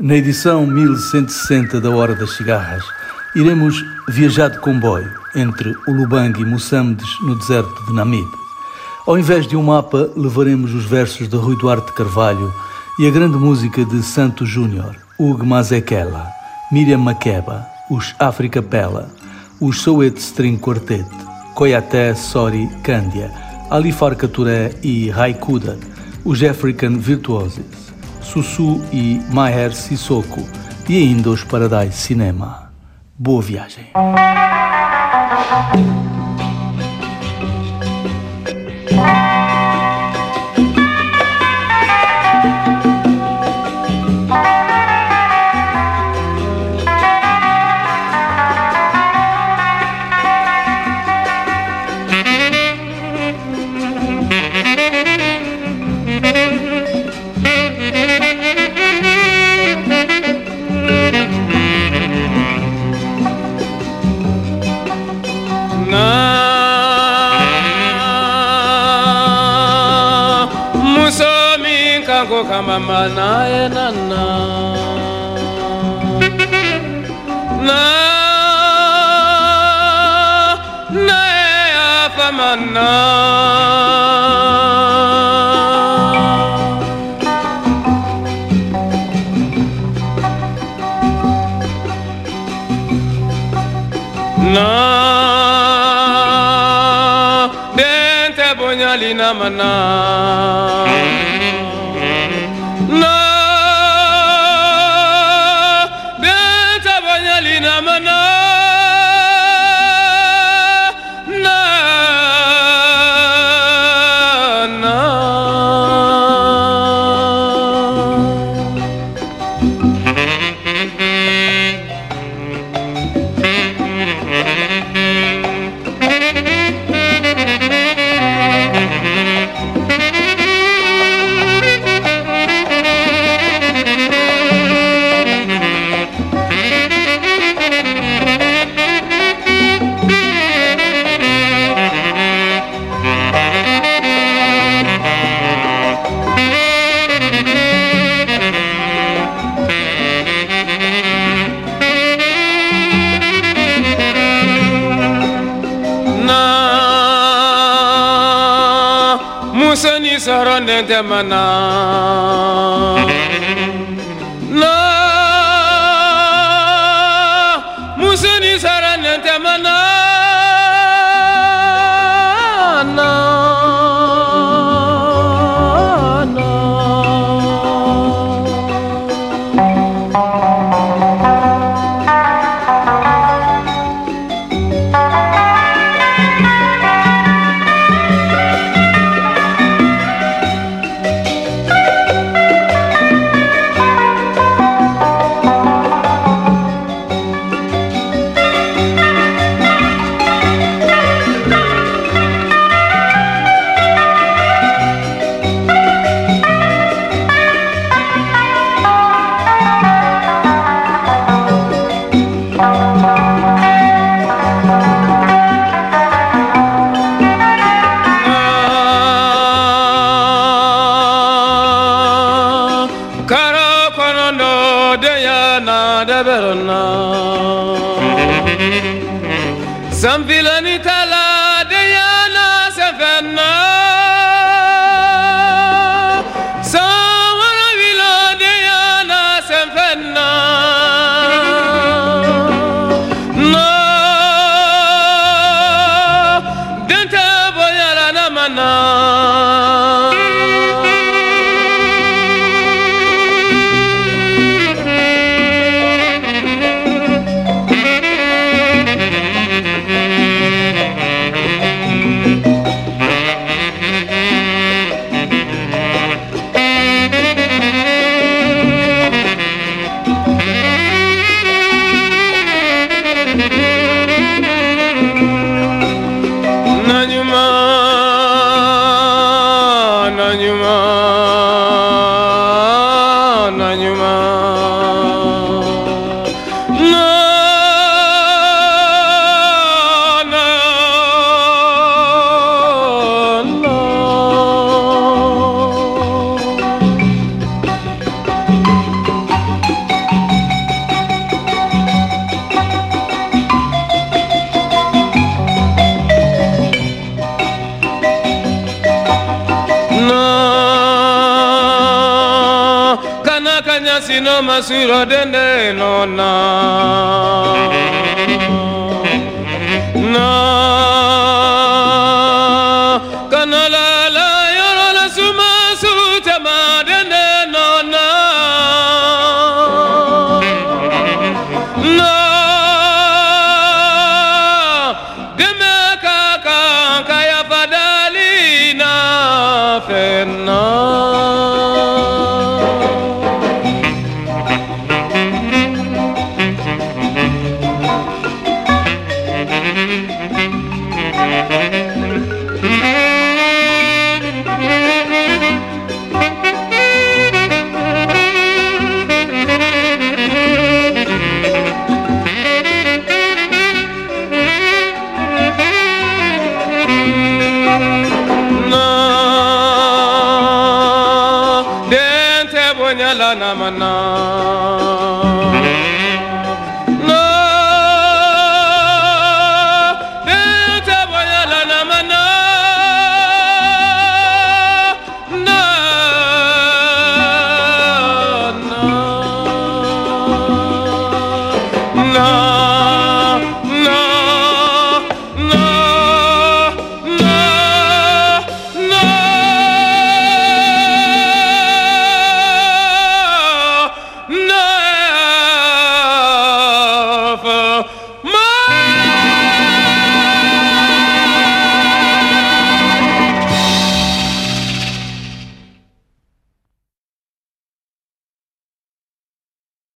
Na edição 1160 da Hora das Cigarras, iremos viajar de comboio entre Ulubang e Moçambiques no deserto de Namibe. Ao invés de um mapa, levaremos os versos de Rui Duarte Carvalho e a grande música de Santos Júnior, Hugo Mazekela, Miriam Makeba, os África Pella, os Soweto String Quartet, Koyaté Sori Candia, Ali Farka Touré e Raikuda, os African Virtuoses, Sussu e Maher Sissoko e ainda os Paradise Cinema. Boa viagem! Mama naye nana na naye afamana na dente bonyalina mana sarandente mana. Na. Musuni Sambilani tala sino masuro dende no na no. Na